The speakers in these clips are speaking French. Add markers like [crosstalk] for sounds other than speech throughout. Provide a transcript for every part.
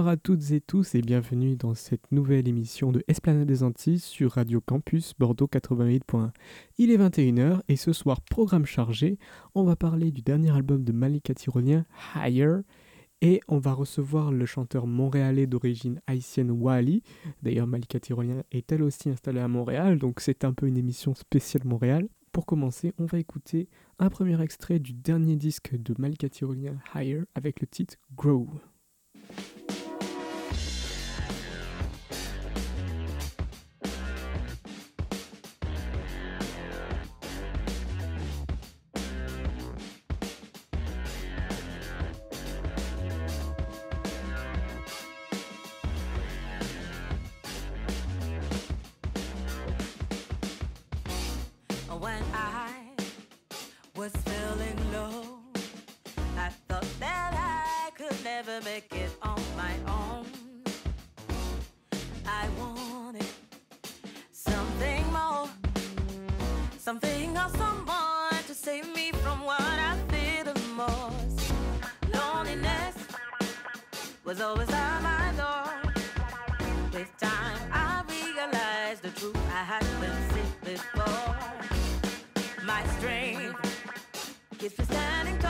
Bonsoir à toutes et tous et bienvenue dans cette nouvelle émission de Esplanade des Antilles sur Radio Campus Bordeaux 88.1. Il est 21h et ce soir, programme chargé, on va parler du dernier album de Malika Tyrolien, Higher, et on va recevoir le chanteur montréalais d'origine haïtienne Wally. D'ailleurs, Malika Tyrolien est elle aussi installée à Montréal, donc c'est un peu une émission spéciale Montréal. Pour commencer, on va écouter un premier extrait du dernier disque de Malika Tyrolien, Higher, avec le titre Grow. my strength. Kiss for standing tall.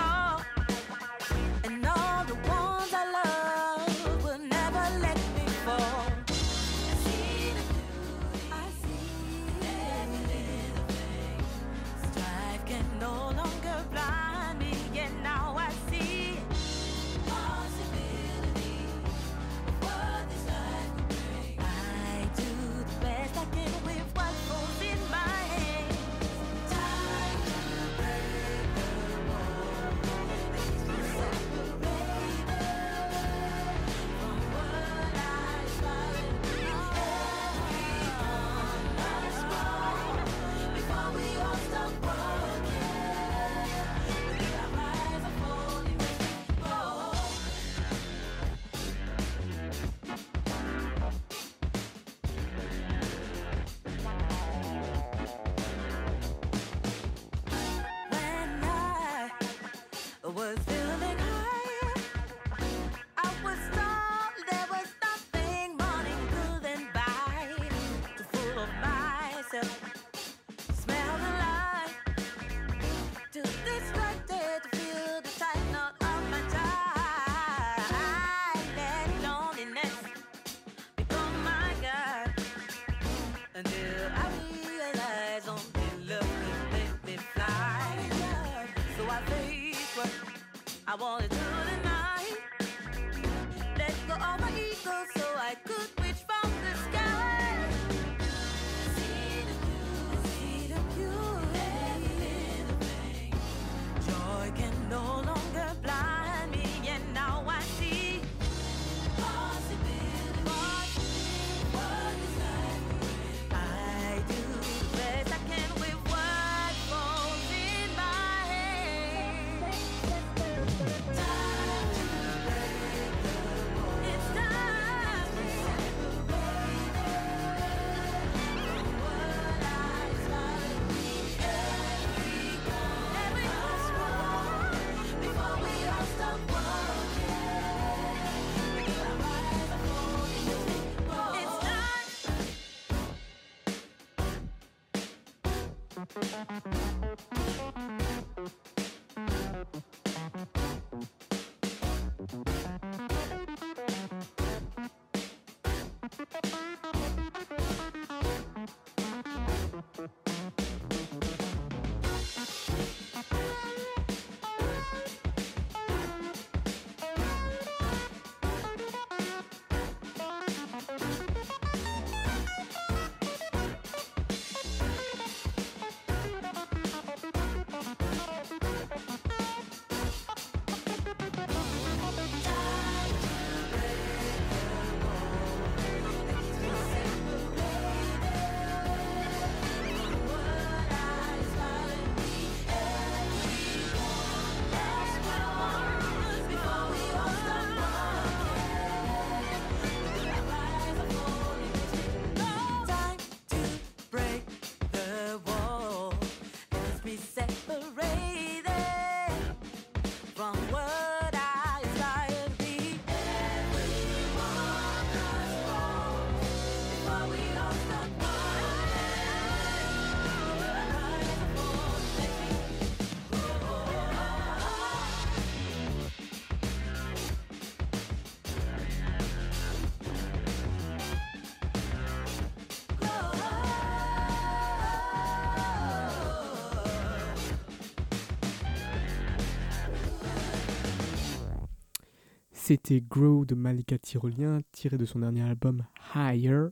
C'était Grow de Malika Tyrolien, tiré de son dernier album Higher,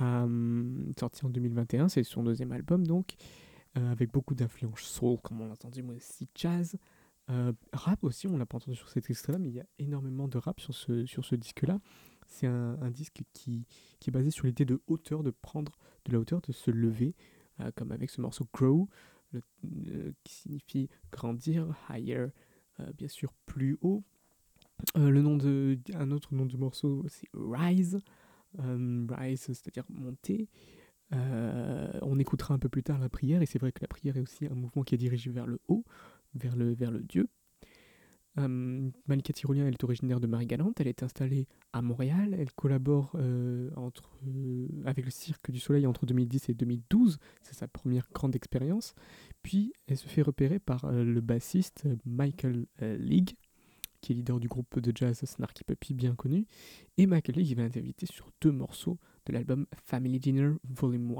euh, sorti en 2021. C'est son deuxième album donc, euh, avec beaucoup d'influence soul, comme on l'a entendu, mais aussi jazz. Euh, rap aussi, on l'a pas entendu sur cet extrait-là, mais il y a énormément de rap sur ce, disque-là. C'est un, disque qui, est basé sur l'idée de hauteur, de prendre de la hauteur, de se lever, comme avec ce morceau Grow, qui signifie grandir, higher, bien sûr plus haut, le nom de, un autre nom du morceau, c'est Rise. Euh, rise, c'est-à-dire monter. Euh, on écoutera un peu plus tard la prière, et c'est vrai que la prière est aussi un mouvement qui est dirigé vers le haut, vers le, Dieu. Malika Tyrolien, elle est originaire de Marie-Galante, elle est installée à Montréal, elle collabore avec le Cirque du Soleil entre 2010 et 2012, c'est sa première grande expérience, puis elle se fait repérer par le bassiste Michael League, qui est leader du groupe de jazz Snarky Puppy bien connu, et Michael League va invité sur deux morceaux de l'album Family Dinner Volume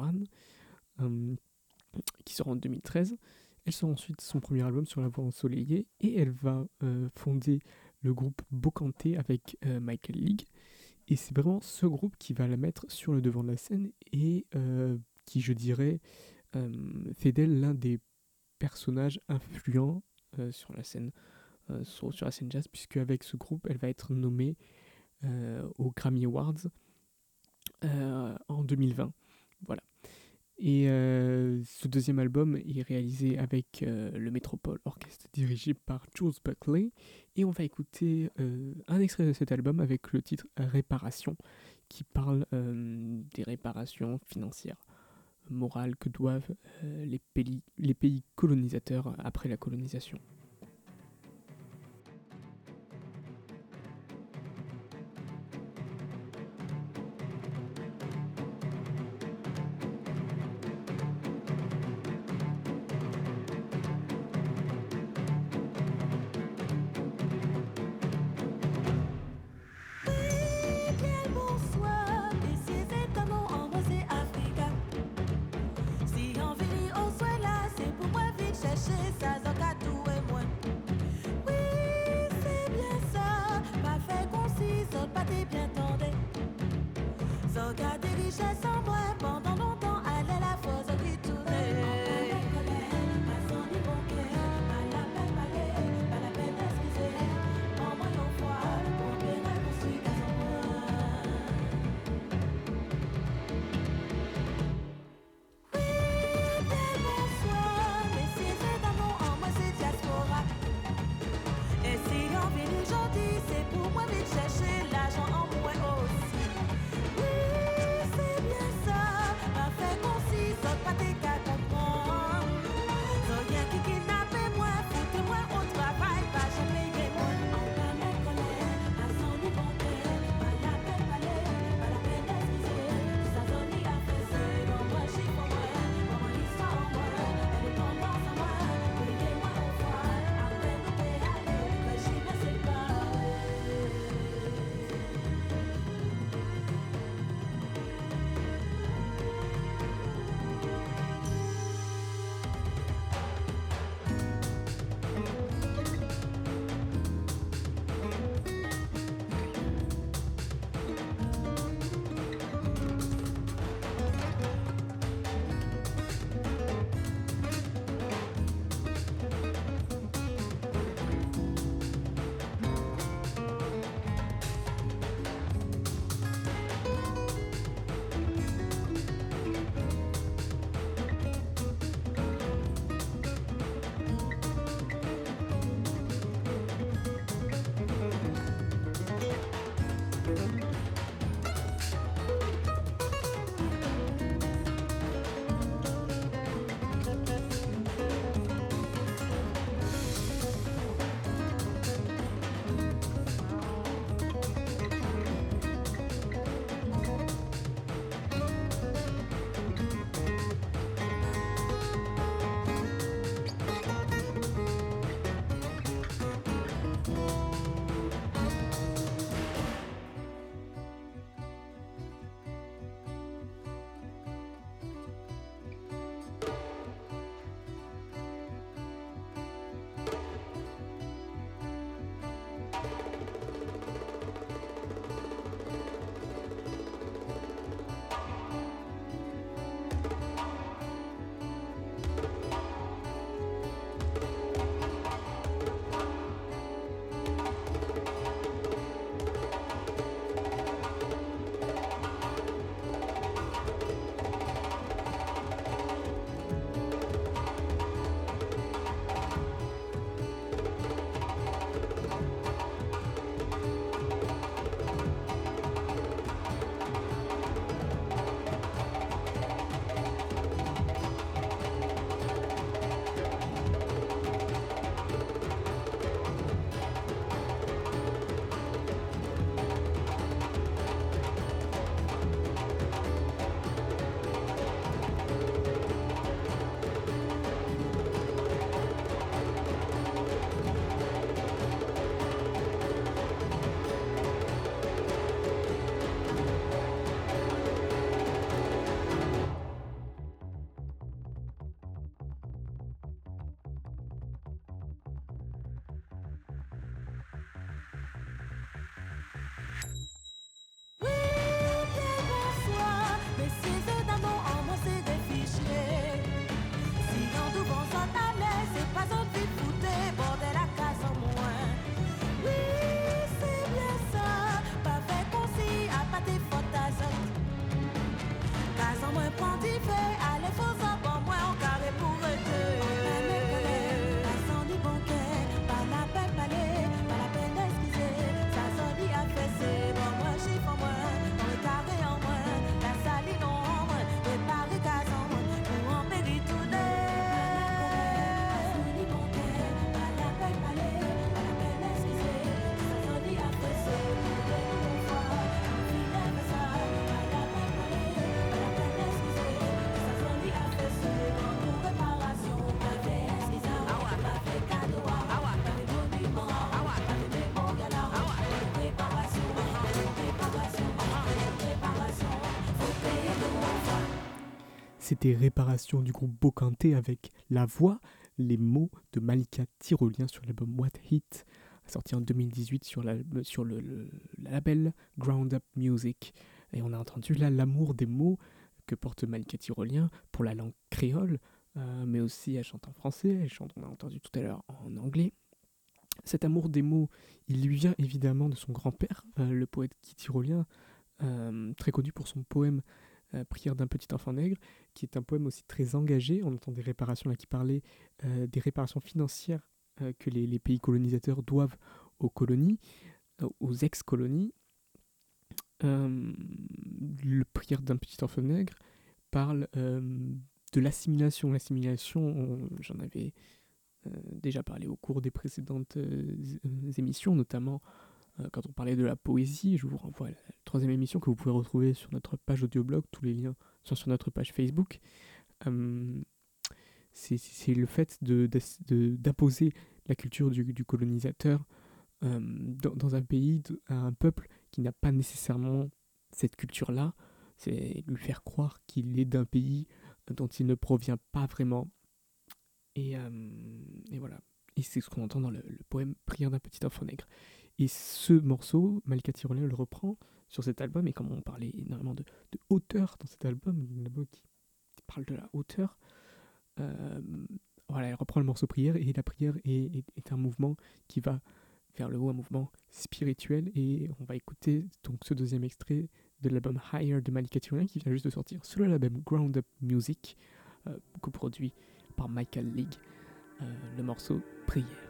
1, euh, qui sort en 2013. Elle sort ensuite son premier album sur la voix ensoleillée, et elle va euh, fonder le groupe Bocanté avec euh, Michael League. Et c'est vraiment ce groupe qui va la mettre sur le devant de la scène et qui, je dirais, fait d'elle l'un des personnages influents sur la scène euh, sur, la scène jazz, puisque avec ce groupe, elle va être nommée euh, aux Grammy Awards euh, en 2020. Voilà. Et ce deuxième album est réalisé avec le Metropole Orchestre dirigé par Jules Buckley. Et on va écouter un extrait de cet album avec le titre Réparation, qui parle des réparations financières, morales que doivent les, pays, les pays colonisateurs après la colonisation. C'était Réparation du groupe Bocante avec la voix, les mots de Malika Tyrolien sur l'album What Hit, sorti en 2018 sur, sur le, label Ground Up Music. Et on a entendu là l'amour des mots que porte Malika Tyrolien pour la langue créole, euh, mais aussi elle chante en français, elle chante, on a entendu tout à l'heure, en anglais. Cet amour des mots, il lui vient évidemment de son grand-père, euh, le poète Guy Tyrolien, euh, très connu pour son poème Prière d'un petit enfant nègre, qui est un poème aussi très engagé. On entend des réparations là qui parlaient des réparations financières que les, les, pays colonisateurs doivent aux colonies, aux ex-colonies. le Prière d'un petit enfant nègre parle de l'assimilation. L'assimilation, j'en avais euh, déjà parlé au cours des précédentes euh, émissions, notamment euh, quand on parlait de la poésie. Je vous renvoie à la troisième émission que vous pouvez retrouver sur notre page audioblog. Tous les liens sont sur notre page Facebook. c'est le fait d'imposer la culture du, colonisateur dans, un pays, à un peuple qui n'a pas nécessairement cette culture-là. C'est lui faire croire qu'il est d'un pays dont il ne provient pas vraiment. Euh, et voilà. Et c'est ce qu'on entend dans le, poème Prière d'un petit enfant nègre. Et ce morceau, Malika Tyrolien le reprend sur cet album, et comme on parlait énormément de, hauteur dans cet album, un album qui, parle de la hauteur, euh, voilà, elle reprend le morceau prière, et la prière est, un mouvement qui va vers le haut, un mouvement spirituel, et on va écouter donc ce deuxième extrait de l'album Higher de Malika Tyrolien qui vient juste de sortir sur l'album Ground Up Music, euh, coproduit par Michael League, euh, le morceau Prière.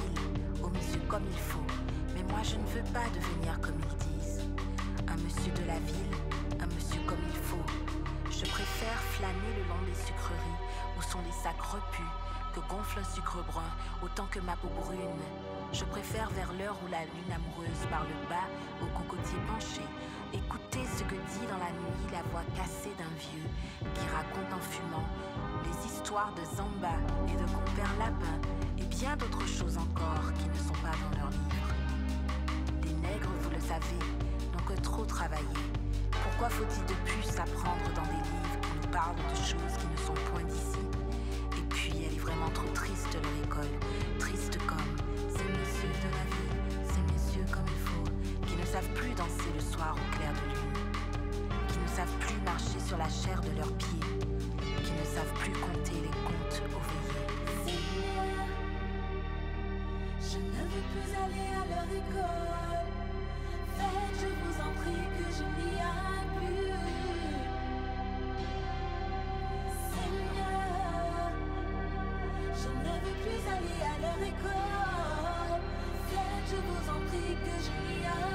Ville, au monsieur comme il faut. Mais moi je ne veux pas devenir comme ils disent. Un monsieur de la ville, un monsieur comme il faut. Je préfère flâner le long des sucreries où sont les sacs repus que gonfle un sucre brun autant que ma peau brune. Je préfère vers l'heure où la lune amoureuse parle bas au cocotier penché, ce que dit dans la nuit la voix cassée d'un vieux qui raconte en fumant les histoires de Zamba et de compère Lapin et bien d'autres choses encore qui ne sont pas dans leurs livres. Les nègres, vous le savez, n'ont que trop travaillé. Pourquoi faut-il de plus apprendre dans des livres qui nous parlent de choses qui ne sont point d'ici? Et puis, elle est vraiment trop triste, leur école. Triste comme ces messieurs de la ville, ces messieurs comme il faut, qui ne savent plus danser le soir au clair de savent plus marcher sur la chair de leurs pieds, qui ne savent plus compter les comptes au veillées. Seigneur, je ne veux plus aller à leur école. Faites, je vous en prie, que je n'y aille plus. Seigneur, je ne veux plus aller à leur école. Faites, je vous en prie, que je n'y aille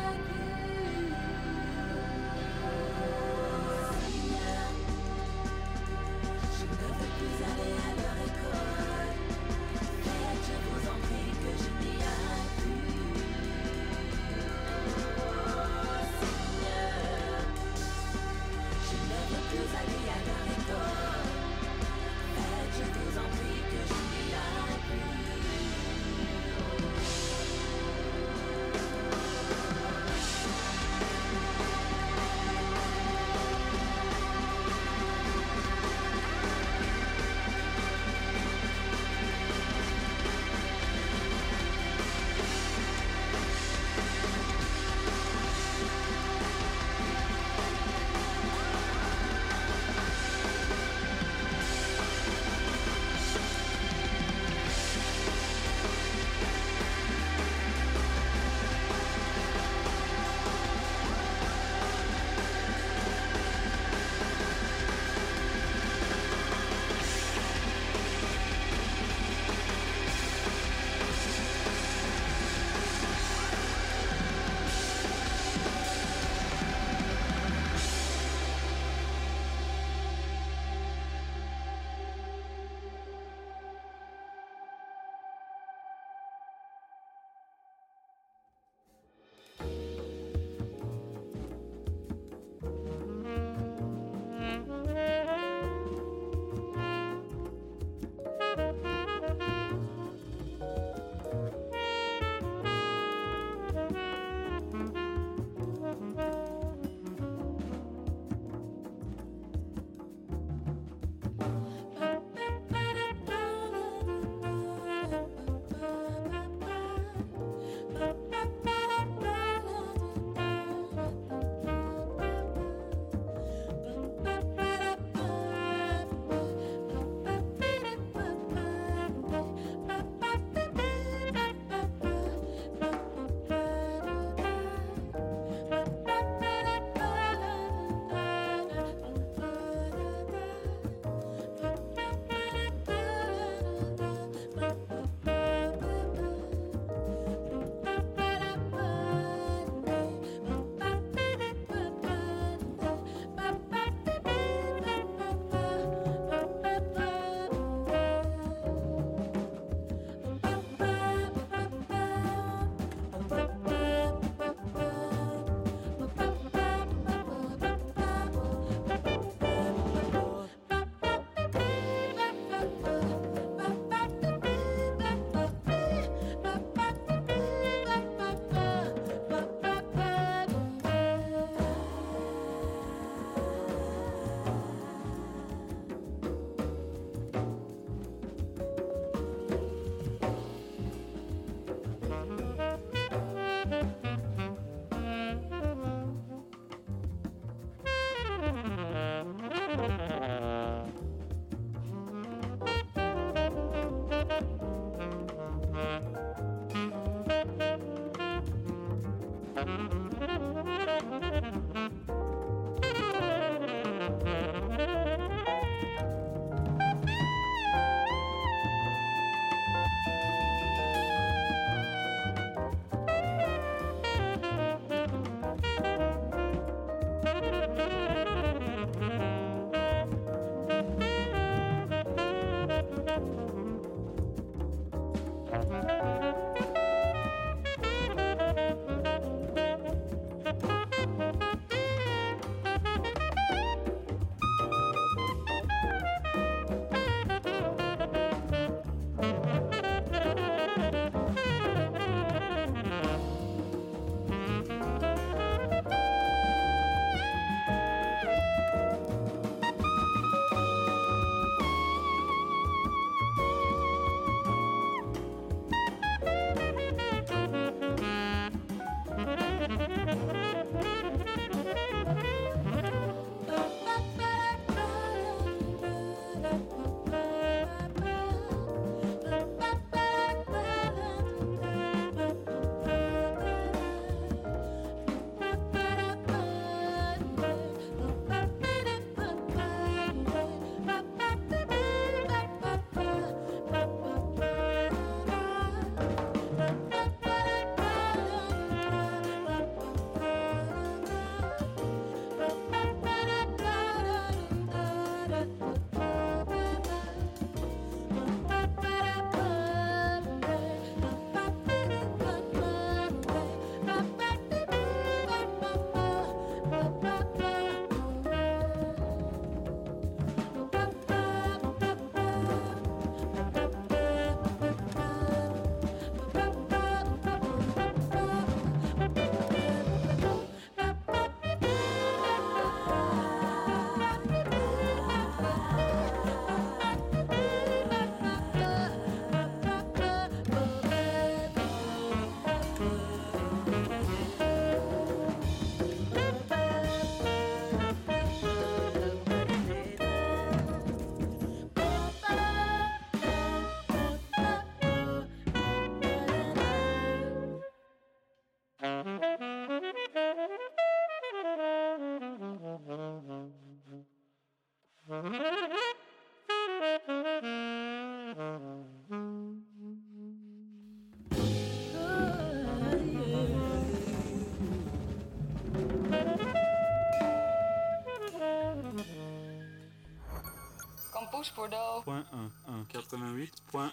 Bordeaux. Point 1, 1, 88.1.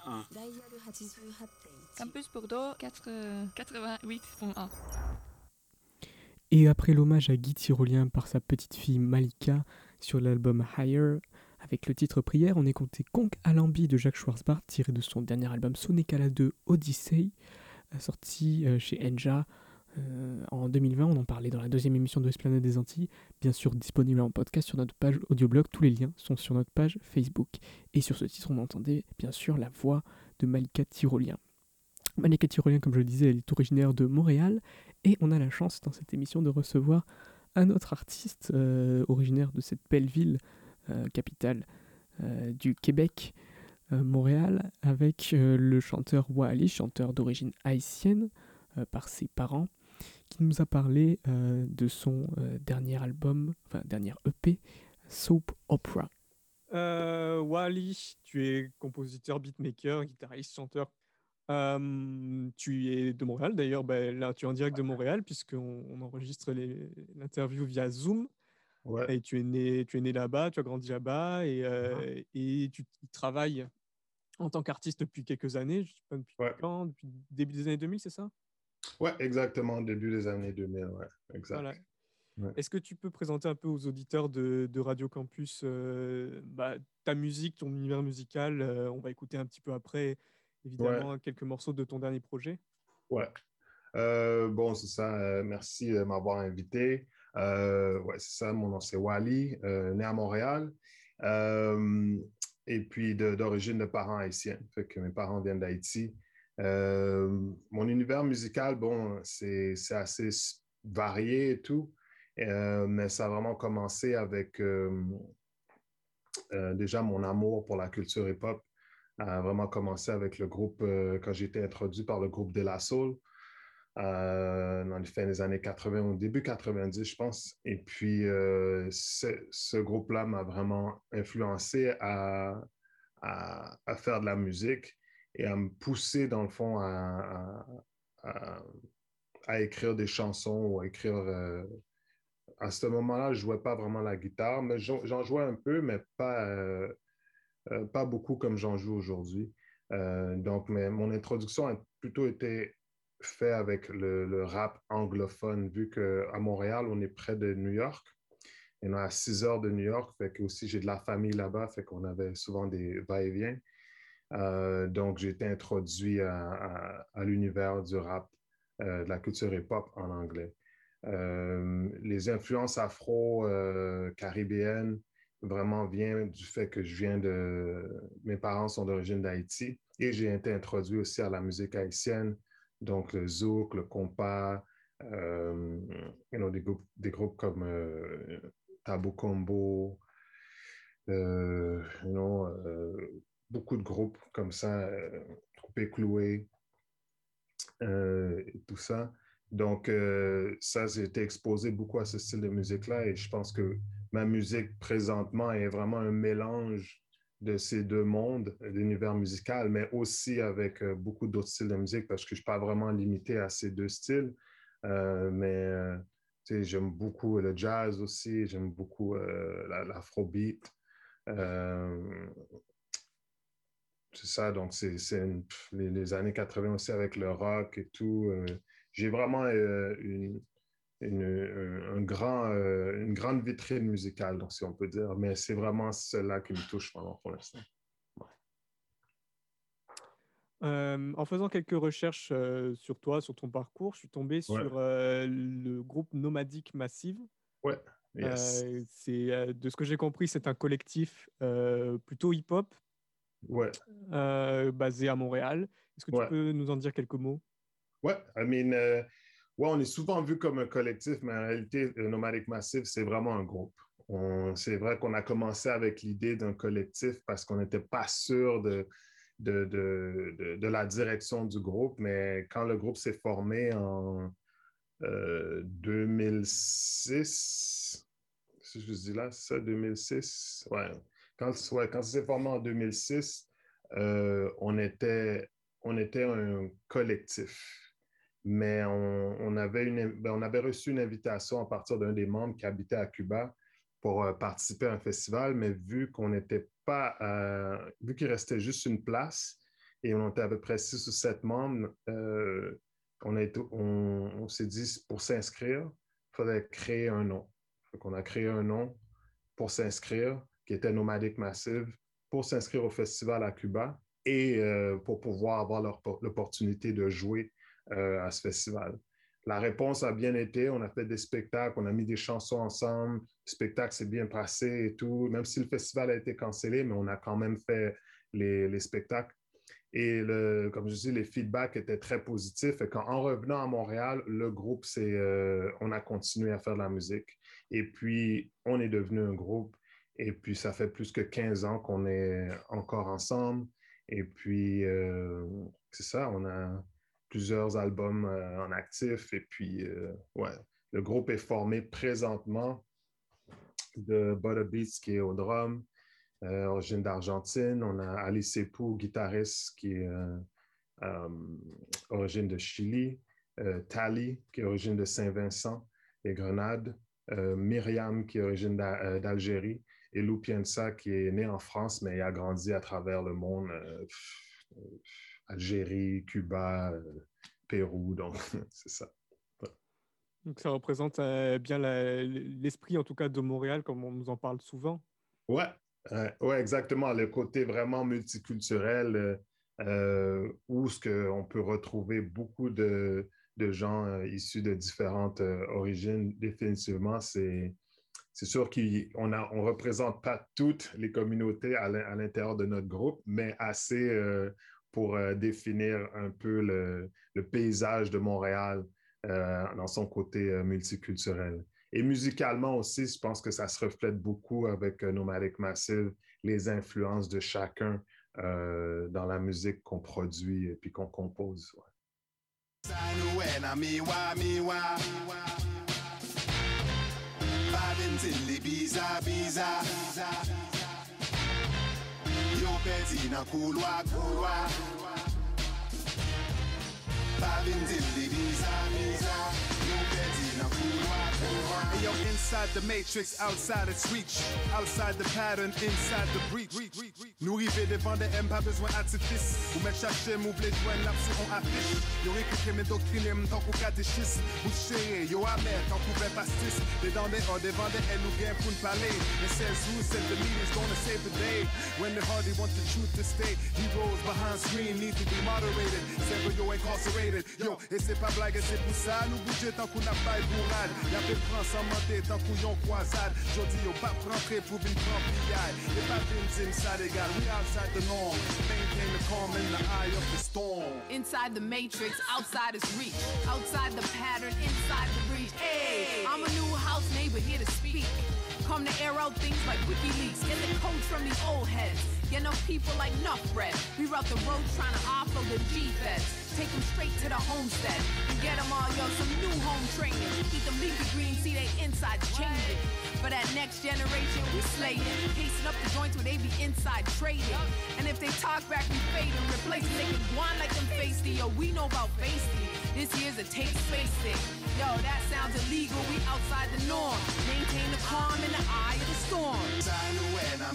Campus Bordeaux 4, 88.1. Et après l'hommage à Guy Tyrolien par sa petite fille Malika sur l'album Higher, avec le titre Prière, on écouté Conk Alambi de Jacques Schwarzbart, tiré de son dernier album Sonekala 2 Odyssey, euh, sorti euh, chez Enja euh, en 2020. On en parlait dans la deuxième émission de Esplanade des Antilles, bien sûr disponible en podcast sur notre page audioblog. Tous les liens sont sur notre page Facebook. Et sur ce titre, on entendait bien sûr la voix de Malika Tyrolien. Malika Tyrolien, comme je le disais, elle est originaire de Montréal et on a la chance dans cette émission de recevoir un autre artiste euh, originaire de cette belle ville, euh, capitale du Québec, Montréal, avec le chanteur Wally, chanteur d'origine haïtienne par ses parents, qui nous a parlé euh, de son euh, dernier album, enfin dernier EP, Soap Opera. Wally, tu es compositeur, beatmaker, guitariste, chanteur. Euh, tu es de Montréal d'ailleurs, ben, là tu es en direct de Montréal puisqu'on on enregistre l'interview via Zoom. Ouais, Et tu es né, tu es né là-bas, tu as grandi là-bas et, euh, et tu tu travailles en tant qu'artiste depuis quelques années. Je sais pas depuis Ouais. quand, depuis début des années 2000, c'est ça? Ouais, exactement, début des années 2000, ouais, exact. Voilà. Ouais. Est-ce que tu peux présenter un peu aux auditeurs de, de Radio Campus euh, bah, ta musique, ton univers musical euh, On va écouter un petit peu après, évidemment, quelques morceaux de ton dernier projet. Ouais. Euh, bon, c'est ça. euh, merci de m'avoir invité. Ouais, c'est ça. Mon nom, c'est Wally, né à Montréal. Et puis de- d'origine de parents haïtiens. Fait que mes parents viennent d'Haïti. Euh, mon univers musical, bon, c'est assez varié et tout. Euh, mais ça a vraiment commencé avec euh, déjà mon amour pour la culture hip-hop a vraiment commencé avec le groupe, quand j'ai été introduit par le groupe De La Soul, dans les fins des années 80, au début 90, je pense. Et puis, ce, groupe-là m'a vraiment influencé à, à faire de la musique et à me pousser, dans le fond, à, à, écrire des chansons ou à écrire... euh, à ce moment-là, je ne jouais pas vraiment la guitare, mais j'en jouais un peu, mais pas... euh, euh, pas beaucoup comme j'en joue aujourd'hui. Donc, mais mon introduction a plutôt été faite avec le, le rap anglophone, vu qu'à Montréal, on est près de New York. Et on est à 6 heures de New York, fait que aussi j'ai de la famille là-bas, fait qu'on avait souvent des va-et-vient. Euh, donc, j'ai été introduit à, l'univers du rap, euh, de la culture hip-hop en anglais. Euh, les influences afro-caribéennes, vraiment vient du fait que je viens de... Mes parents sont d'origine d'Haïti et j'ai été introduit aussi à la musique haïtienne, donc le zouk, le compas, you know, des, groupes, comme Tabou Combo, you know, beaucoup de groupes comme ça, euh, Coupé Cloué, euh, et tout ça. Donc, euh, ça, j'ai été exposé beaucoup à ce style de musique-là et je pense que ma musique présentement est vraiment un mélange de ces deux mondes, l'univers musical, mais aussi avec euh, beaucoup d'autres styles de musique parce que je ne suis pas vraiment limité à ces deux styles. Euh, mais euh, tu sais, j'aime beaucoup le jazz aussi, j'aime beaucoup euh, la- l'afrobeat. Euh, c'est ça, donc c'est les, les années 80 aussi avec le rock et tout. euh, J'ai vraiment euh, une, une, un- un grand, euh, une grande vitrine musicale, donc si on peut dire, mais c'est vraiment cela qui me touche vraiment pour l'instant. Euh, en faisant quelques recherches euh, sur toi, sur ton parcours, je suis tombé sur euh, le groupe Nomadique Massive. Ouais, yes. Euh, c'est, euh, de ce que j'ai compris, c'est un collectif euh, plutôt hip-hop Ouais, euh, basé à Montréal. Est-ce que tu Ouais. peux nous en dire quelques mots? Ouais, I mean, euh, ouais, on est souvent vu comme un collectif, mais en réalité, Nomadic Massive, c'est vraiment un groupe. C'est vrai qu'on a commencé avec l'idée d'un collectif parce qu'on n'était pas sûr de, de, de, la direction du groupe, mais quand le groupe s'est formé en euh, 2006, si je dis là, c'est ça, 2006, ouais. Quand, ouais, quand c'est formé en 2006, euh, on, était, on était un collectif. Mais on, avait une, ben, on avait reçu une invitation à partir d'un des membres qui habitait à Cuba pour euh, participer à un festival, mais vu qu'on n'était pas, euh, vu qu'il restait juste une place et on était à peu près six ou sept membres, on, on s'est dit pour s'inscrire, il fallait créer un nom. Donc, on a créé un nom pour s'inscrire, qui était Nomadic Massive, pour s'inscrire au festival à Cuba et euh, pour pouvoir avoir l'op- l'opportunité de jouer euh, à ce festival. La réponse a bien été, on a fait des spectacles, on a mis des chansons ensemble, le spectacle s'est bien passé et tout, même si le festival a été cancellé, mais on a quand même fait les, les spectacles. Et comme je dis, les feedbacks étaient très positifs. Et quand, en revenant à Montréal, le groupe, euh, on a continué à faire de la musique. Et puis, on est devenu un groupe. Et puis, ça fait plus que 15 ans qu'on est encore ensemble. Et puis, euh, c'est ça, on a plusieurs albums euh, en actif. Et puis, euh, ouais, le groupe est formé présentement de Butter qui est au drum, origine d'Argentine. On a Alice Sepou, guitariste qui est origine de Chili. Tali, qui est origine de Saint-Vincent et Grenade. Myriam, qui est origine d'A- d'Algérie. Et Lou Piensa, qui est né en France, mais a grandi à travers le monde. euh, Algérie, Cuba, euh, Pérou. Donc, [laughs] c'est ça. Donc ça représente euh, bien l'esprit, en tout cas, de Montréal, comme on nous en parle souvent. Ouais, ouais, exactement. Le côté vraiment multiculturel, où ce que on peut retrouver beaucoup de, de gens issus de différentes origines, définitivement, c'est c'est sûr qu'on ne représente pas toutes les communautés à l'in- à l'intérieur de notre groupe, mais assez euh, pour euh, définir un peu le, paysage de Montréal euh, dans son côté multiculturel. Et musicalement aussi, je pense que ça se reflète beaucoup avec Nomadic Massive, les influences de chacun dans la musique qu'on produit et puis qu'on compose. Sanuena miwa miwa Babenzili biza biza Yopezina kulwa kulwa. Babenzili biza biza. Yopezina kulwa kulwa Hey, yo, inside the matrix, outside its reach. Outside the pattern, inside the breach. Nous river devant des M, pas besoin d'artifice. Ou mettre chercher, m'oubler joindre l'absous on affiche. Yo écouter mes doctrines, tant qu'on catéchiste. Boucher, yo amer, tant qu'on fait pastis. Des dents des hors, devant des L ou bien pour ne parler. It says who said the media's gonna save the day. When the hardy want the truth to stay. Heroes behind screen need to be moderated. Several yo incarcerated. Yo, et c'est pas blague, et c'est pour ça. Nous bouger tant qu'on a pas bourrade. Y'a fait France Jodi yo pillade. Et pas d'une inside. We outside the norm. Maintain the calm in the eye of the storm. Inside the matrix, outside is reach. Outside the pattern, inside the breach. Hey, I'm a new house neighbor here to speak. Come to air out things like WikiLeaks. Get the codes from these old heads. Get no people like Nuff Bread. We route the road trying to offload the G-Feds. Take them straight to the homestead. And get them all, yo, some new home training. Eat them leafy greens, see they insides changing. For that next generation, we slaying. Casing up the joints where they be inside trading. And if they talk back, we fade and replace it. They can whine like them feisty. Yo, we know about feisty. This year's a take space thing. Yo, that sounds illegal. We outside the norm. Maintain the calm in the eye of the storm. Sanuena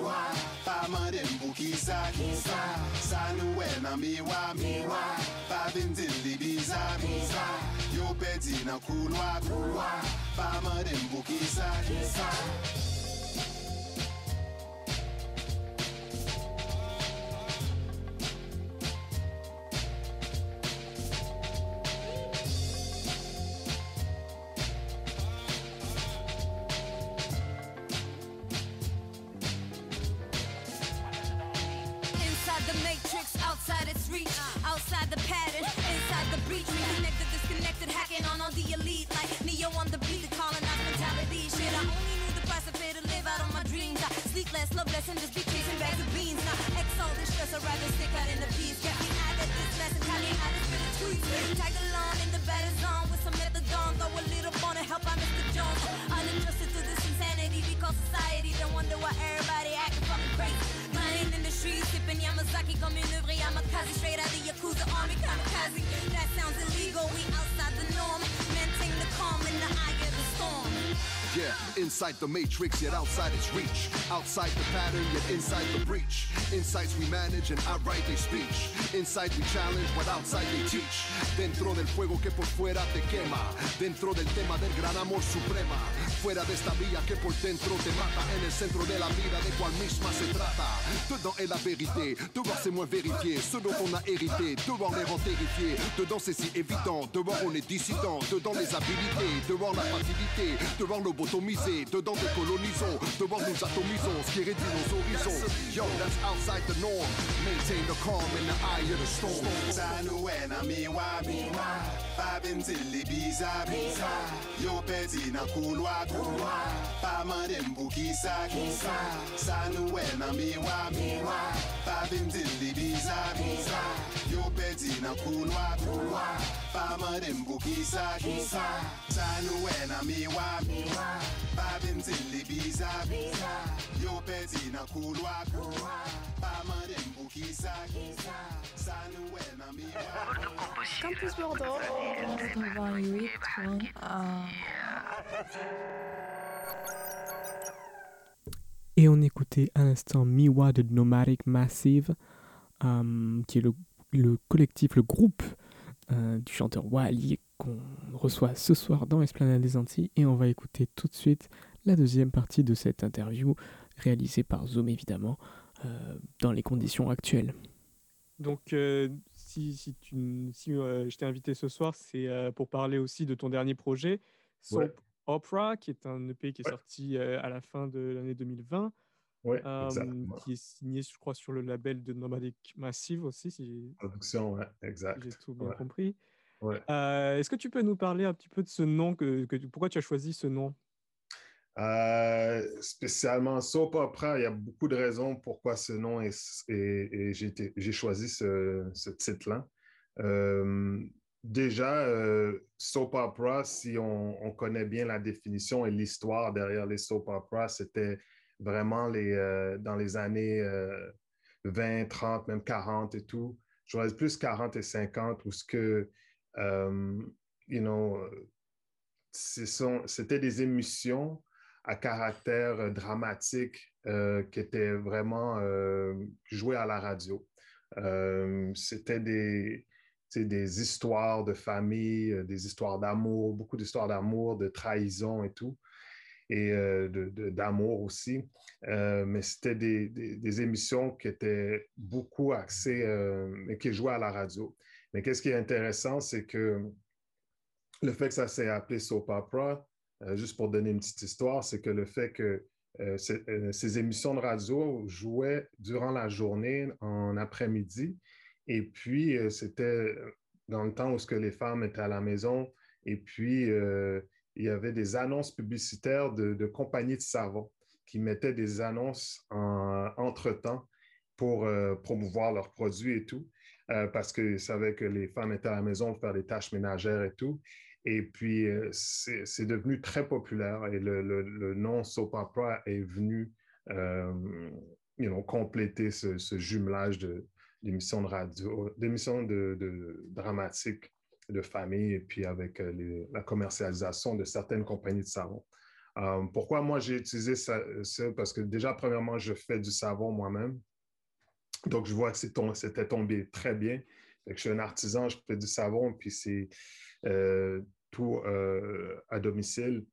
miwa Pa manden pou ki sa ki sa Sa nou el nan miwa miwa Pa vintin li biza biza Yo pedi nan kulwa kulwa Pa manden pou ki sa ki sa pattern, inside the breach. Reconnected, disconnected, hacking on all the elite. Like Neo on the beat, the colonized mentality. Shit, I only knew the price of pay to live out on my dreams. I sleep less, love less, and just be chasing bags of beans. Now, X this stress, I'd rather stick out in the peace. Me out of this lesson, tell me how to spit the tweets. kamikaze. That's Yeah, inside the matrix, yet outside its reach. Outside the pattern, yet inside the breach. Insights we manage and outright they speech. Inside we challenge, but outside they teach. Dentro del fuego que por fuera te quema. Dentro del tema del gran amor suprema. Fuera de esta vía que por dentro te mata. En el centro de la vida de cual misma se trata. Dedans est la vérité, devant c'est moins vérifié. Ce dont on a hérité, devant les rend terrifiés. Dedans c'est si évident, devant on est dissident. Dedans les habilités, devant la facilité. Devant lobotomisé, dedans décolonisons. Devant nous atomisons, ce qui réduit nos horizons. Yo, that's outside the norm. Maintain the calm in the eye of the storm. Sanuena miwa miwa Babenzili biza biza Yo pezi na kulwa kulwa Pamade mbukisa kisa Sanuena miwa miwa Babenzili biza biza Yo pezi na kulwa kulwa Pamade mbukisa kisa. Sanuena miwa miwa. Babenzili biza biza. Yo pezi na kulwa kulwa Pamade mbukisa kisa. Sanuena miwa Campus Bordeaux. 88.1. Et on écoutait à l'instant Miwa de Nomadic Massive, euh, qui est le, le collectif, le groupe euh, du chanteur Wally qu'on reçoit ce soir dans Esplanade des Antilles. Et on va écouter tout de suite la deuxième partie de cette interview, réalisée par Zoom évidemment, euh, dans les conditions actuelles. Donc, euh, si, si, tu, si euh, je t'ai invité ce soir, c'est euh, pour parler aussi de ton dernier projet, Soap Ouais. Opera, qui est un EP qui est Ouais. sorti euh, à la fin de l'année 2020, Oui, exactement. qui est signé, je crois, sur le label de Nomadic Massive aussi, si Production, ouais, si exact. j'ai tout bien Ouais. compris. Ouais. Euh, Est-ce que tu peux nous parler un petit peu de ce nom, que, que- pourquoi tu as choisi ce nom? Euh, spécialement Soap Opera, il y a beaucoup de raisons pourquoi ce nom est, et, et j'ai choisi ce, ce titre-là. Euh, déjà, Soap Opera, si on, on connaît bien la définition et l'histoire derrière les Soap Opera, c'était vraiment les, euh, dans les années euh, 20, 30, même 40 et tout. Je choisis plus 40 et 50 où ce que, euh, you know, c'était des émissions à caractère euh, dramatique euh, qui étaient vraiment euh, jouées à la radio. Euh, c'était des, des histoires de famille, euh, des histoires d'amour, beaucoup d'histoires d'amour, de trahison et tout, et euh, d'amour aussi. Euh, mais c'était des, des- émissions qui étaient beaucoup axées, euh, mais qui jouaient à la radio. Mais qu'est-ce qui est intéressant, c'est que le fait que ça s'est appelé soap opera, euh, juste pour donner une petite histoire, c'est que le fait que euh, euh, ces émissions de radio jouaient durant la journée, en après-midi, et puis euh, c'était dans le temps où ce que les femmes étaient à la maison, et puis euh, il y avait des annonces publicitaires de, de compagnies de savon qui mettaient des annonces en entre-temps pour euh, promouvoir leurs produits et tout, euh, parce qu'ils savaient que les femmes étaient à la maison pour faire des tâches ménagères et tout. Et puis, euh, c'est devenu très populaire et le, nom soap opera est venu you know, compléter ce, jumelage de- d'émissions de radio, d'émissions de, de dramatiques de famille et puis avec euh, la commercialisation de certaines compagnies de savon. Euh, pourquoi moi j'ai utilisé ça? Parce que déjà, premièrement, je fais du savon moi-même. Donc, je vois que c'était tombé très bien. Je suis un artisan, je fais du savon, puis c'est euh, tout à domicile,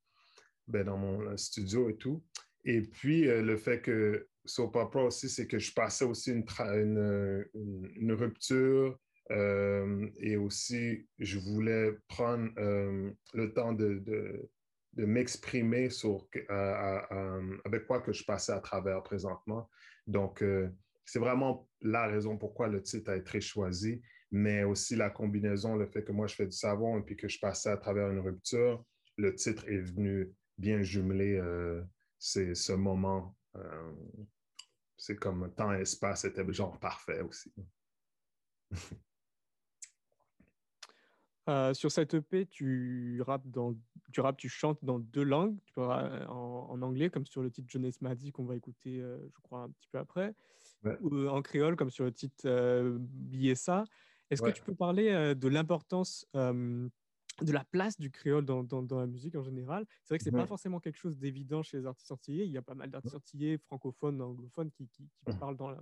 ben, dans mon studio et tout. Et puis, le fait que Soap Opera aussi, c'est que je passais aussi une rupture euh, et aussi, je voulais prendre euh, le temps de, m'exprimer sur avec quoi que je passais à travers présentement. Donc, euh, c'est vraiment la raison pourquoi le titre a été choisi, mais aussi la combinaison, le fait que moi je fais du savon et puis que je passais à travers une rupture, le titre est venu bien jumeler c'est ce moment. c'est comme temps et espace, c'était genre parfait aussi. [laughs] Euh, sur cette EP, tu rappes, dans, tu rappes, tu chantes dans deux langues, tu en, en anglais, comme sur le titre Jeunesse m'a dit qu'on va écouter, euh, je crois, un petit peu après, Ouais. ou en créole, comme sur le titre euh, Biessa. Est-ce Ouais. que tu peux parler de l'importance de la place du créole dans, dans, dans, la musique en général? C'est vrai que c'est Ouais. pas forcément quelque chose d'évident chez les artistes antillais. Il y a pas mal d'artistes antillais, francophones, anglophones, qui, qui, qui Mhm. parlent dans la,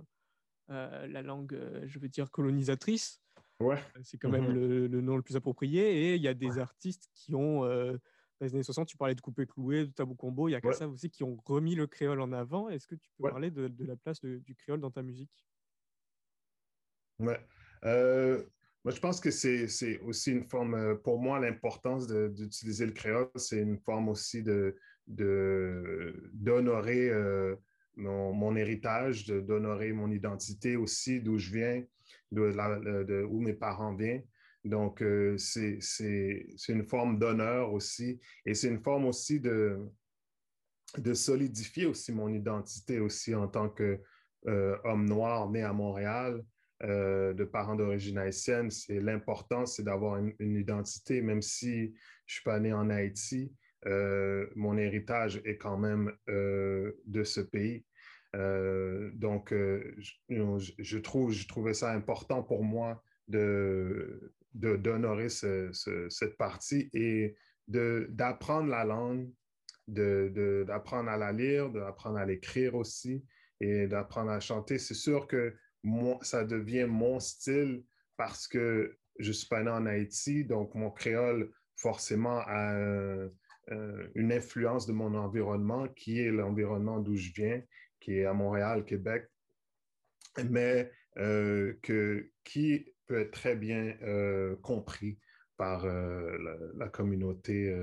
euh, la langue, euh, je veux dire, colonisatrice. Ouais. Euh, C'est quand même Mhm. le, le nom le plus approprié. Et il y a des artistes qui ont, euh, dans les années 60, tu parlais de Coupé Cloué, de Tabou Combo, il y a Ouais. Kassav aussi qui ont remis le créole en avant. Est-ce que tu peux parler de, de la place de- du créole dans ta musique? Ouais. Euh, moi, je pense que c'est, aussi une forme, pour moi, l'importance de- d'utiliser le créole, c'est une forme aussi de, de, d'honorer euh, mon, mon héritage, de- d'honorer mon identité aussi, d'où je viens, de, la- où mes parents viennent. Donc, euh, c'est, une forme d'honneur aussi. Et c'est une forme aussi de, de solidifier aussi mon identité aussi en tant que euh, homme noir né à Montréal, euh, de parents d'origine haïtienne. C'est l'important, c'est d'avoir une, une identité, même si je suis pas né en Haïti. euh, mon héritage est quand même euh, de ce pays. Euh, donc, euh, je, trouvais ça important pour moi d'honorer ce- ce- cette partie et d'apprendre la langue, de, d'apprendre à la lire, d'apprendre à l'écrire aussi et d'apprendre à chanter. C'est sûr que ça devient mon style parce que je suis pas né en Haïti, donc mon créole forcément a un- un- une influence de mon environnement qui est l'environnement d'où je viens, qui est à Montréal, Québec, mais euh, que, qui peut être très bien euh, compris par euh, la, communauté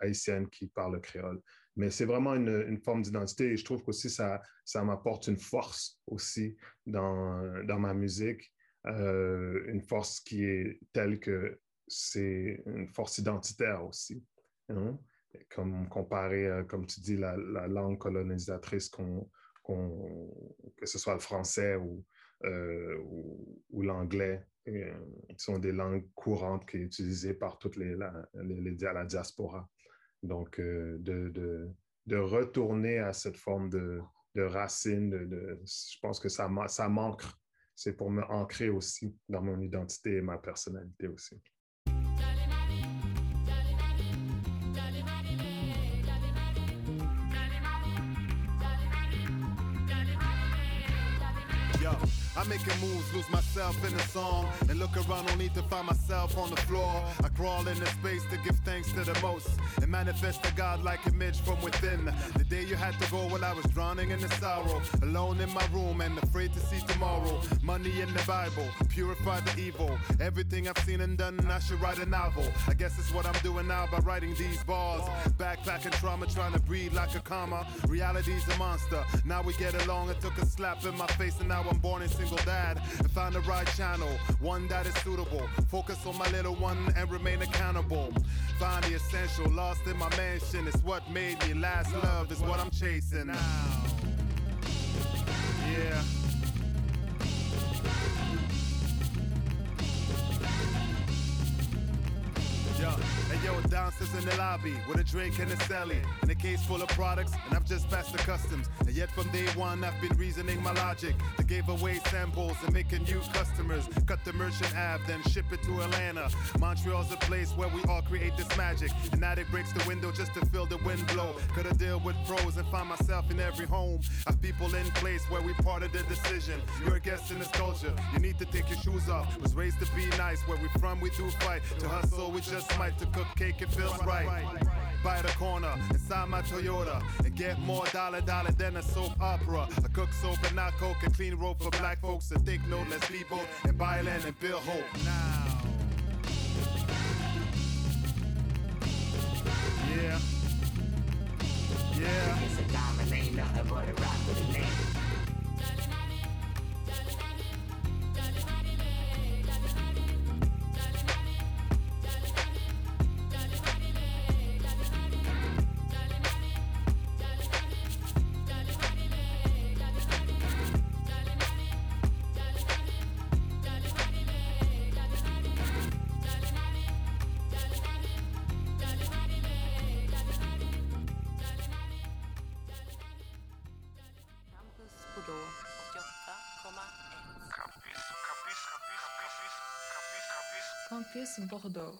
haïtienne qui parle le créole. Mais c'est vraiment une, forme d'identité et je trouve qu'aussi ça, ça m'apporte une force aussi dans, dans ma musique, une force qui est telle que c'est une force identitaire aussi. hein. Comme comparé, euh, comme tu dis, la, la langue colonisatrice, que ce soit le français ou, euh, ou, l'anglais, euh, sont des langues courantes qui sont utilisées par toutes les, la, les, la diaspora. Donc, euh, de, de, de retourner à cette forme de, de racine, de, je pense que ça, ça manque. C'est pour me ancrer aussi dans mon identité et ma personnalité aussi. I'm making moves, lose myself in the song, and look around only to find myself on the floor. I crawl into space to give thanks to the most, and manifest a godlike image from within. The day you had to go while I was drowning in the sorrow, alone in my room and afraid to see tomorrow. Money in the Bible, purify the evil. Everything I've seen and done, I should write a novel. I guess it's what I'm doing now by writing these bars. Backpacking trauma, trying to breathe like a comma. Reality's a monster. Now we get along. I took a slap in my face, and now I'm born a single dad. And found the right channel, one that is suitable. Focus on my little one and remain accountable. Find the essential, lost in my mansion. It's what made me last. Love is what I'm chasing now. Yeah. Yo, hey yo, downstairs in the lobby with a drink and a celly and a case full of products, and I've just passed the customs. And yet from day one, I've been reasoning my logic. I gave away samples and making new customers. Cut the merchant app, then ship it to Atlanta. Montreal's a place where we all create this magic. And now addict breaks the window just to feel the wind blow. Could I deal with pros and find myself in every home? I've people in place where we part of the decision. You're a guest in this culture. You need to take your shoes off. Was raised to be nice. Where we from, we do fight. To hustle, we just might. To cook cake, it feels right. By the corner, inside my Toyota, and get more dollar dollar than a soap opera. I cook soap and not coke, a clean rope for black folks to think no less people and buy land and build hope. Now. Yeah. Yeah. It's a diamond, ain't nothing but a rock with a name. 88,1. Campus Bordeaux.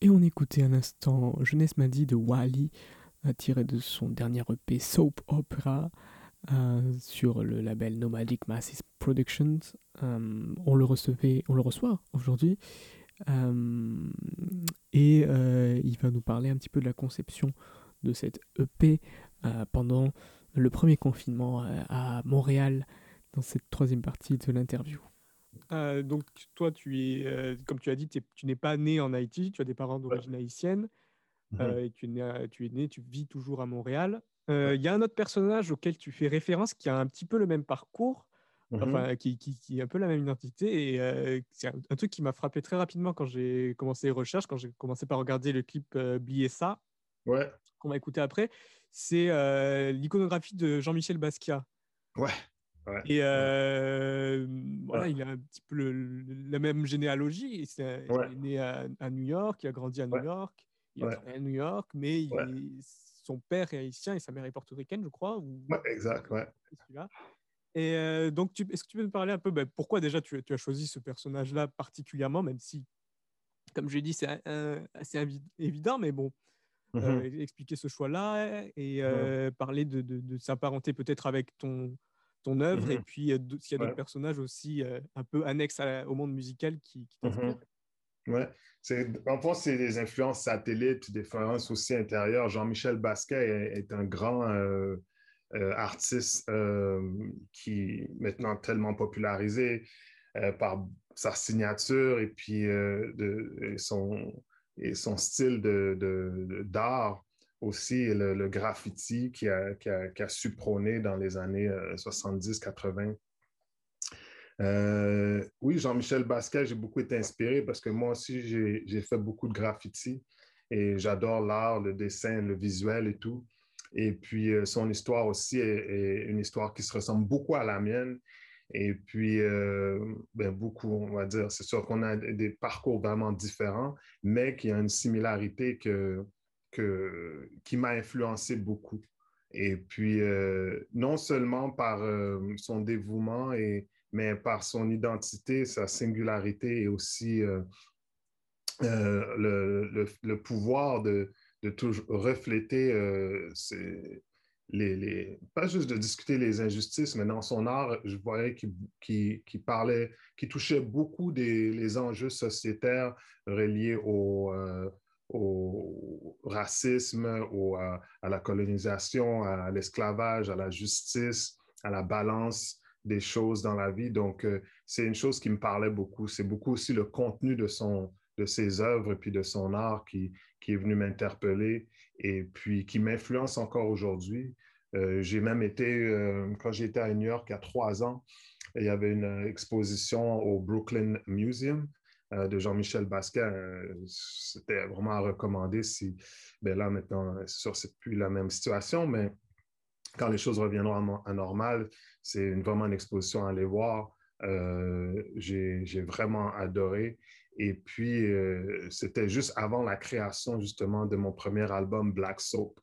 Et on écoutait un instant Jeunesse m'a dit de Wally, euh, tiré de son dernier EP Soap Opera euh, sur le label Nomadic Masses Productions. Euh, on le recevait, on le reçoit aujourd'hui. Et il va nous parler un petit peu de la conception de cette EP pendant le premier confinement à Montréal dans cette troisième partie de l'interview. Euh, donc toi, tu es, euh, comme tu as dit, tu n'es pas né en Haïti, tu as des parents d'origine haïtienne, Mhm. euh, et tu es, né, tu es né, tu vis toujours à Montréal. Il y a un autre personnage auquel tu fais référence qui a un petit peu le même parcours, Mhm. enfin qui, qui, qui a un peu la même identité, et c'est un, un truc qui m'a frappé très rapidement quand j'ai commencé les recherches, quand j'ai commencé par regarder le clip Blier ça, Ouais, qu'on va écouter après, c'est l'iconographie de Jean-Michel Basquiat. ouais, ouais. Et euh, voilà, il a un petit peu le- le- la même généalogie. Il s'est- Ouais. il est né à, à New York, il a grandi à New. York, il a travaillé à New York, mais il Ouais. est- son père est haïtien et sa mère est portoricaine, je crois. Ou... Exact, ouais. Et euh, donc, est-ce que tu peux me parler un peu ben, pourquoi déjà tu, tu as choisi ce personnage-là particulièrement, même si, comme je l'ai dit, c'est assez évident, mais bon, euh, Mhm. expliquer ce choix-là et euh, parler de, de, de sa parenté peut-être avec ton, ton œuvre et Mhm. puis s'il y a d'autres Ouais. personnages aussi un peu annexes à- au monde musical qui, qui t'inspirent. Mhm. Ouais. En fond, c'est des influences satellites, des influences aussi intérieures. Jean-Michel Basquiat est, est un grand artiste qui est maintenant tellement popularisé par sa signature et puis euh, de, et son, et son style de- d'art aussi, le, graffiti qui a, qui, a, qui a su prôner dans les années 70-80. Euh, oui, Jean-Michel Basquiat, j'ai beaucoup été inspiré parce que moi aussi, j'ai fait beaucoup de graffiti et j'adore l'art, le dessin, le visuel et tout. Et puis, euh, son histoire aussi est, une histoire qui se ressemble beaucoup à la mienne. Et puis, euh, ben, beaucoup, on va dire, c'est sûr qu'on a des parcours vraiment différents, mais qu'il y a une similarité que, que, qui m'a influencé beaucoup. Et puis, euh, non seulement par euh, son dévouement mais par son identité, sa singularité et aussi euh, le, le, pouvoir de, de toujours refléter les, les, pas juste de discuter les injustices, mais dans son art, je voyais qu'il qui, qui parlait, qui touchait beaucoup des les enjeux sociétaires reliés au, au racisme, au, à, à, la colonisation, à l'esclavage, à la justice, à la balance des choses dans la vie. Donc, euh, c'est une chose qui me parlait beaucoup. C'est beaucoup aussi le contenu de, son, de ses œuvres et puis de son art qui, qui est venu m'interpeller et puis qui m'influence encore aujourd'hui. Euh, j'ai même été, euh, quand j'étais à New York il y a trois ans, il y avait une exposition au Brooklyn Museum euh, de Jean-Michel Basquiat. Euh, C'était vraiment à recommander si, ben là maintenant, c'est sûr, c'est plus la même situation, mais quand les choses reviendront à, normal, c'est vraiment une exposition à aller voir. Euh, j'ai vraiment adoré. Et puis, euh, c'était juste avant la création, justement, de mon premier album, Black Soap.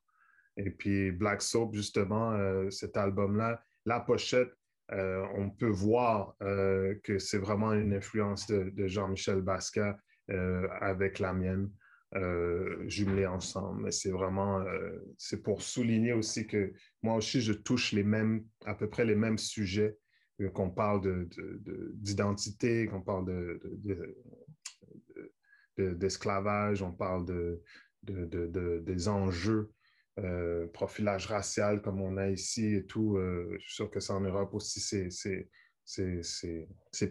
Et puis, Black Soap, justement, euh, cet album-là, la pochette, euh, on peut voir euh, que c'est vraiment une influence de, Jean-Michel Basquiat euh, avec la mienne, jumelée ensemble. Mais c'est vraiment, c'est pour souligner aussi que moi aussi, je touche les mêmes, à peu près les mêmes sujets, qu'on parle d'identité, qu'on parle de, d'esclavage, de, de, on parle de, des enjeux euh, profilage racial comme on a ici et tout. Euh, je suis sûr que ça en Europe aussi, c'est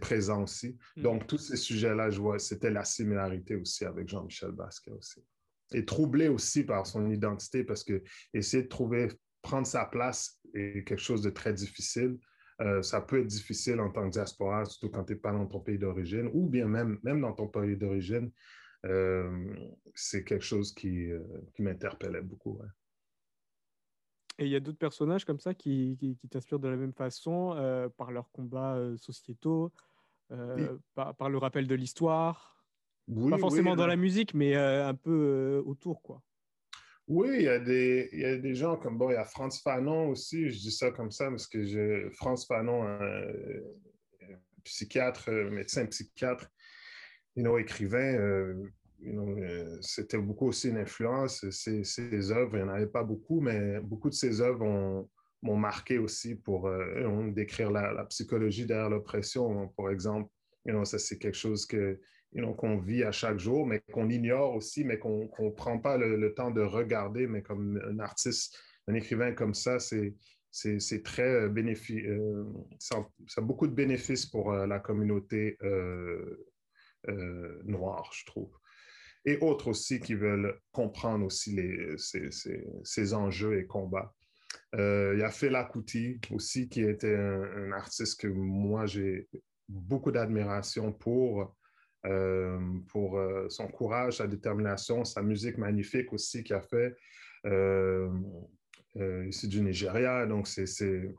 présent aussi. Mm. Donc, tous ces sujets-là, je vois, c'était la similarité aussi avec Jean-Michel Basquiat aussi. Et troublé aussi par son identité parce que essayer de trouver, prendre sa place est quelque chose de très difficile. Euh, ça peut être difficile en tant que diaspora, surtout quand tu n'es pas dans ton pays d'origine, ou bien même, même dans ton pays d'origine. Euh, c'est quelque chose qui, euh, qui m'interpellait beaucoup. Ouais. Et il y a d'autres personnages comme ça qui, qui, qui t'inspirent de la même façon euh, par leurs combats euh, sociétaux, euh, oui. par, par, le rappel de l'histoire? Oui, Pas forcément oui, dans la musique, mais un peu autour, quoi. Oui, il y, a des, il y a des gens comme, bon, il y a Franz Fanon aussi, je dis ça comme ça parce que je, Franz Fanon, un, psychiatre, médecin psychiatre, you know, écrivain, you know, euh, c'était beaucoup aussi une influence. Ces, ces œuvres, il n'y en avait pas beaucoup, mais beaucoup de ces œuvres ont- m'ont marqué aussi pour euh, décrire la, psychologie derrière l'oppression. Par exemple, you know, c'est quelque chose que qu'on vit à chaque jour, mais qu'on ignore aussi, mais qu'on ne prend pas le, temps de regarder. Mais comme un artiste, un écrivain comme ça, c'est très bénéfique. ça, ça a beaucoup de bénéfices pour euh, la communauté euh, euh, noire, je trouve. Et autres aussi qui veulent comprendre aussi ces, enjeux et combats. Euh, Il y a Fela Kuti aussi, qui était un, artiste que moi, j'ai beaucoup d'admiration pour, euh, pour euh, son courage, sa détermination, sa musique magnifique aussi qu'il a fait ici du Nigeria. Donc, c'est c'est-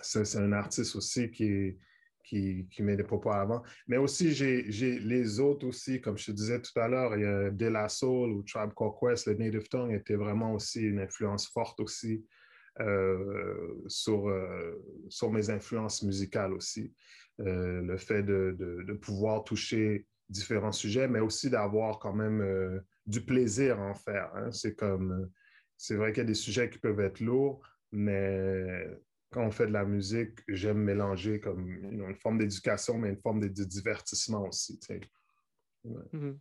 c'est- c'est un artiste aussi qui, qui, qui met des propos avant. Mais aussi, j'ai les autres aussi, comme je te disais tout à l'heure, il y a De La Soul ou Tribe Called Quest, le Native Tongue était vraiment aussi une influence forte aussi euh, sur, euh, sur mes influences musicales aussi. Euh, le fait de, pouvoir toucher différents sujets, mais aussi d'avoir quand même du plaisir à en faire. hein. C'est comme, c'est vrai qu'il y a des sujets qui peuvent être lourds, mais quand on fait de la musique, j'aime mélanger comme you know, une forme d'éducation, mais une forme de, de divertissement aussi. Mhm.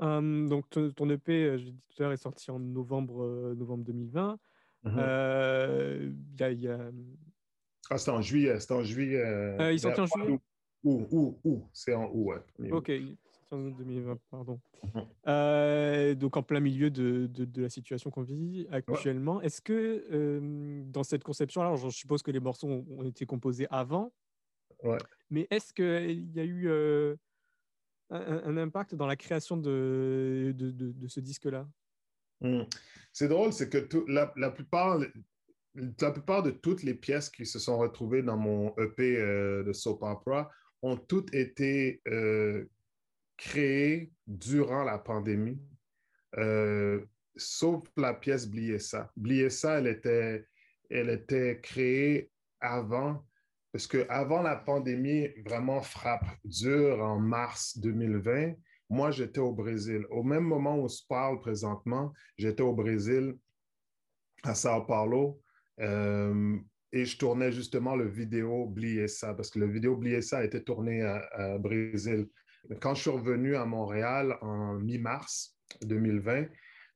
Hum, donc ton, ton EP, euh, je l'ai dit tout à l'heure, est sorti en novembre, euh, novembre 2020. Mhm. Euh, il y a- il y a- Ah, c'est en juillet. C'est en juillet. euh, il est sorti en juillet? Ou, ou, ou. C'est en août, ouais. Ok, il est sorti en 2020, pardon. Mhm. Euh, donc en plein milieu de, de- de la situation qu'on vit actuellement. Est-ce que euh, dans cette conception, alors je suppose que les morceaux ont, ont été composés avant, Ouais. mais est-ce qu'il y a eu euh, un, un impact dans la création de, de, ce disque-là? Hmm. C'est drôle, c'est que tout- la, la plupart, la plupart de toutes les pièces qui se sont retrouvées dans mon EP de soap opera ont toutes été euh, créées durant la pandémie, euh, sauf la pièce Bliessa. Bliessa, elle était, elle était créée avant, parce que avant la pandémie vraiment frappe dure en mars 2020, moi, j'étais au Brésil. Au même moment où on se parle présentement, j'étais au Brésil, à Sao Paulo, euh, et je tournais justement le vidéo Bliessa, parce que le vidéo Bliessa a été tourné à Brésil. Quand je suis revenu à Montréal en mi-mars 2020,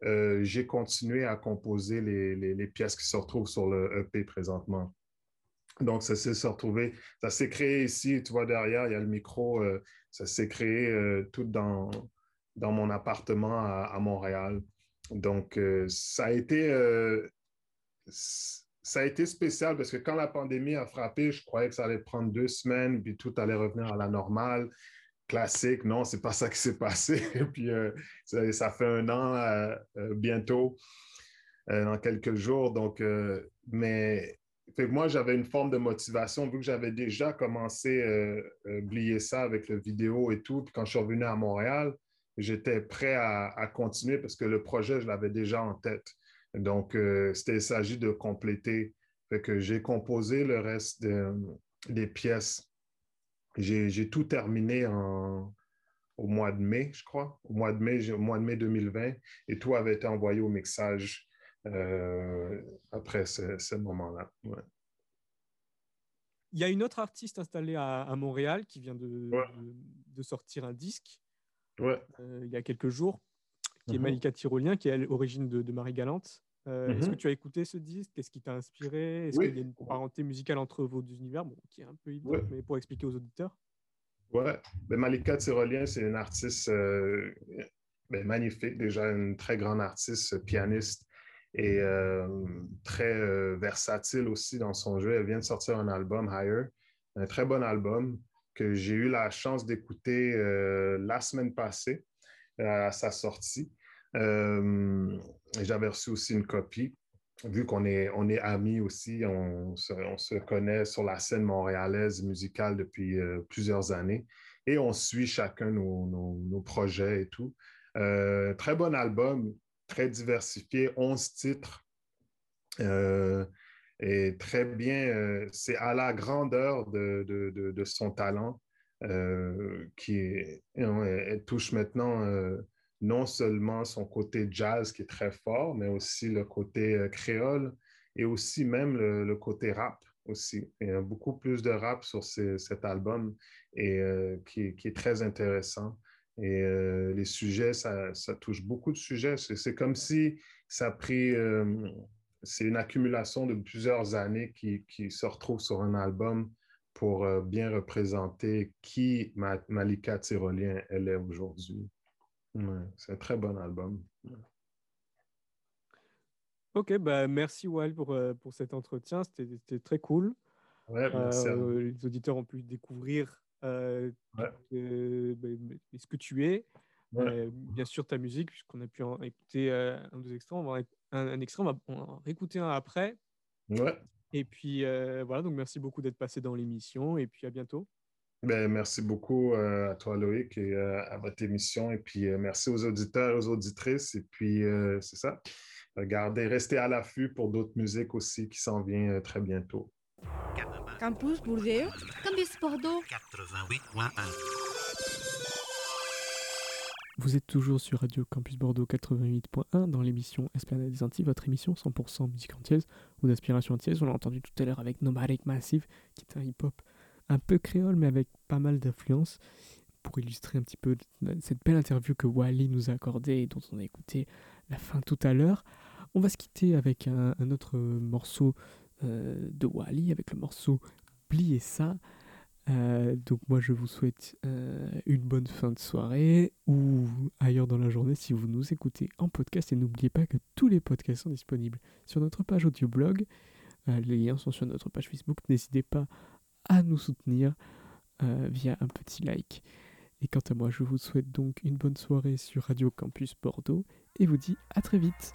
euh, j'ai continué à composer les, pièces qui se retrouvent sur le EP présentement. Donc, ça s'est se retrouvé, ça s'est créé ici, tu vois, derrière, il y a le micro, euh, ça s'est créé euh, tout dans, mon appartement à, à Montréal. Donc, ça a été, ça a été spécial parce que quand la pandémie a frappé, je croyais que ça allait prendre deux semaines, puis tout allait revenir à la normale. Classique, non, c'est pas ça qui s'est passé. [laughs] Puis, euh, ça, fait un an euh, euh, bientôt, dans quelques jours. Donc, mais fait que moi, j'avais une forme de motivation vu que j'avais déjà commencé euh, oublier ça avec le vidéo et tout. Puis quand je suis revenu à Montréal, j'étais prêt à, à continuer parce que le projet, je l'avais déjà en tête. Donc, il s'agit de compléter. Fait que j'ai composé le reste de- des pièces. J'ai, tout terminé en, au mois de mai, je crois. Au mois de mai, au mois de mai 2020. Et tout avait été envoyé au mixage euh, après ce, ce moment-là. Ouais. Il y a une autre artiste installée à, à Montréal qui vient de, Ouais. de, de sortir un disque Ouais. euh, il y a quelques jours, qui est Mhm. Malika Tyrolien, qui est origine de, de Marie Galante. Euh, Est-ce Mhm. que tu as écouté ce disque? Qu'est-ce qui t'a inspiré? Est-ce Oui. qu'il y a une parenté musicale entre vos deux univers? Bon, Qui est un peu Ouais. mais pour expliquer aux auditeurs. Ouais, ben Malika Tyrolien, c'est une artiste euh, ben, magnifique, déjà une très grande artiste, pianiste et euh, très euh, versatile aussi dans son jeu. Elle vient de sortir un album, Higher, un très bon album que j'ai eu la chance d'écouter euh, la semaine passée euh, à sa sortie. Euh, J'avais reçu aussi une copie. Vu qu'on est, on est amis aussi, on se, on se connaît sur la scène montréalaise musicale depuis euh, plusieurs années et on suit chacun nos, nos- projets et tout. Euh, très bon album, très diversifié, 11 titres. Et très bien, c'est à la grandeur de, de- de- son talent. qui touche maintenant non seulement son côté jazz qui est très fort, mais aussi le côté euh, créole et aussi même le, côté rap aussi. Il y a beaucoup plus de rap sur cet album et euh, qui, est très intéressant. Et euh, les sujets, ça, touche beaucoup de sujets. C'est comme si ça a pris, c'est une accumulation de plusieurs années qui, qui, se retrouvent sur un album pour bien représenter qui Malika Tyrolien elle est aujourd'hui. Ouais, c'est un très bon album. Ok, bah merci Wal pour, euh, pour cet entretien, c'était très cool. Ouais, merci euh, les auditeurs ont pu découvrir euh, ouais. euh, bah, ce que tu es, bien sûr ta musique, puisqu'on a pu en écouter un deux extraits, on va un, un extrait, on va en réécouter un après. Et puis voilà, donc merci beaucoup d'être passé dans l'émission et puis à bientôt. Ben, merci beaucoup euh, à toi, Loïc, et euh, à votre émission. Et puis, euh, merci aux auditeurs et aux auditrices. Et puis, c'est ça. Regardez, restez à l'affût pour d'autres musiques aussi qui s'en viennent très bientôt. Campus Bordeaux. Campus Bordeaux. 88.1. Vous êtes toujours sur Radio Campus Bordeaux 88.1 dans l'émission Esplanade des Antilles, votre émission 100% musique antillaise ou d'inspiration antillaise. On l'a entendu tout à l'heure avec Nomadic Massive, qui est un hip-hop un peu créole, mais avec pas mal d'influence, pour illustrer un petit peu cette belle interview que Wally nous a accordée et dont on a écouté la fin tout à l'heure. On va se quitter avec un, autre morceau euh, de Wally, avec le morceau Plier ça. Euh, donc moi je vous souhaite euh, une bonne fin de soirée ou ailleurs dans la journée si vous nous écoutez en podcast et n'oubliez pas que tous les podcasts sont disponibles sur notre page audio blog. les liens sont sur notre page Facebook. N'hésitez pas à nous soutenir euh, via un petit like. Et quant à moi, je vous souhaite donc une bonne soirée sur Radio Campus Bordeaux et vous dis à très vite.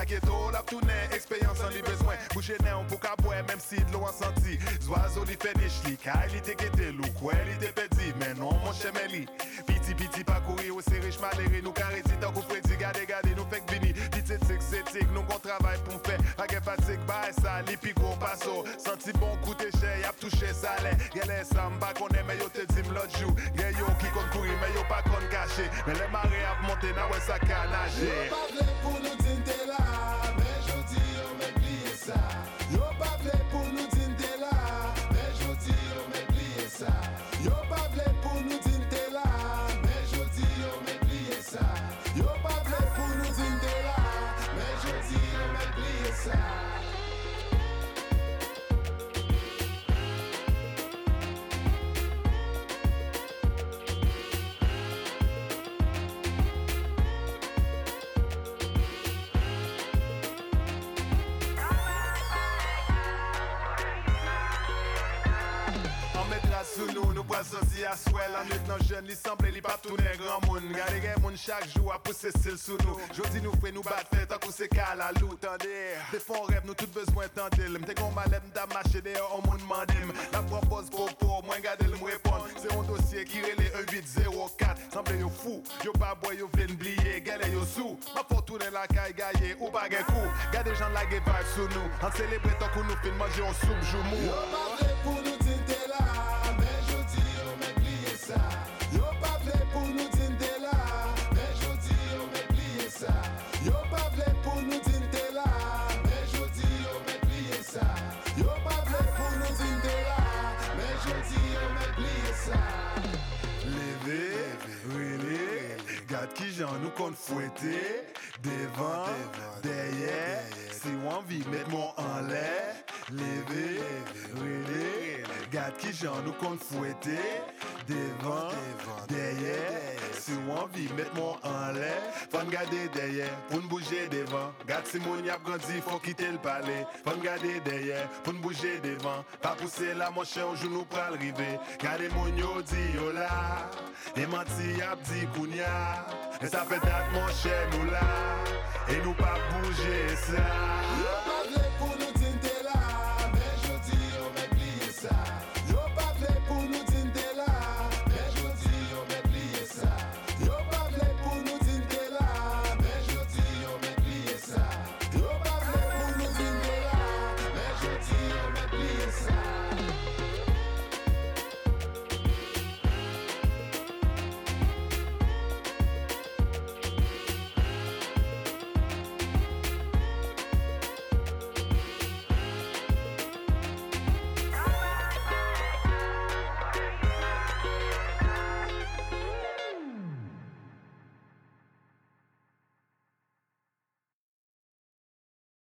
Pop Aketo la toune, ekspeyans an li bezwen Bouche nen pou ka bwe, menm si an santi Zwazo li fenish li, ka li te kete lou pedi, men non mon cheme li Piti piti pa kouri ou se rich maleri Nou kareti tan kou fredi, gade gade nou fek vini Piti tik setik, nou kon travay pou m fe Ake fatik, ba e sa, li pi kon paso Santi bon koute che, yap touche sale Gele sa mba konen, me yo te dim l'autre yo ki kon kouri men yo pa kon kache Men le mare ap monte nan wè sa ka side. Sansi aswel An net nan jen li semble li pa toune gran moun Gade gen moun chak jou a pousse sil sou nou Jodi nou fwe nou bat fè tan kou se kal a lou Tande, defon rev nou tout bezwen tandil Mte kon malet mta mache de an moun mandim La propose popo, mwen gade l mwepon Se yon dosye ki rele 1804 Semble yo fou, yo pa boy yo vlen bliye Gale yo sou, ma fò toune la kay gaye ou bagay kou Gade jan la ge vibe sou nou An celebre tan kou nou fin manje yon soub jou mou. Yo pa pou nou jan nou kon fwete Devan, deye Si wan vi met moun an le Leve, rele Gat ki jan nou kon fwete Devan, deye Si wan vi met moun an le Fon gade deye, pou n'bouje devan Gat si moun yap grandi, fò kite l'pale Fon gade deye, pou n'bouje devan Pa pousse la manche, anjou nou pral rive Gade moun yo di yo oh la E manti yap di kounya E sa fe dat mon chè nou la E nou pa bouje sa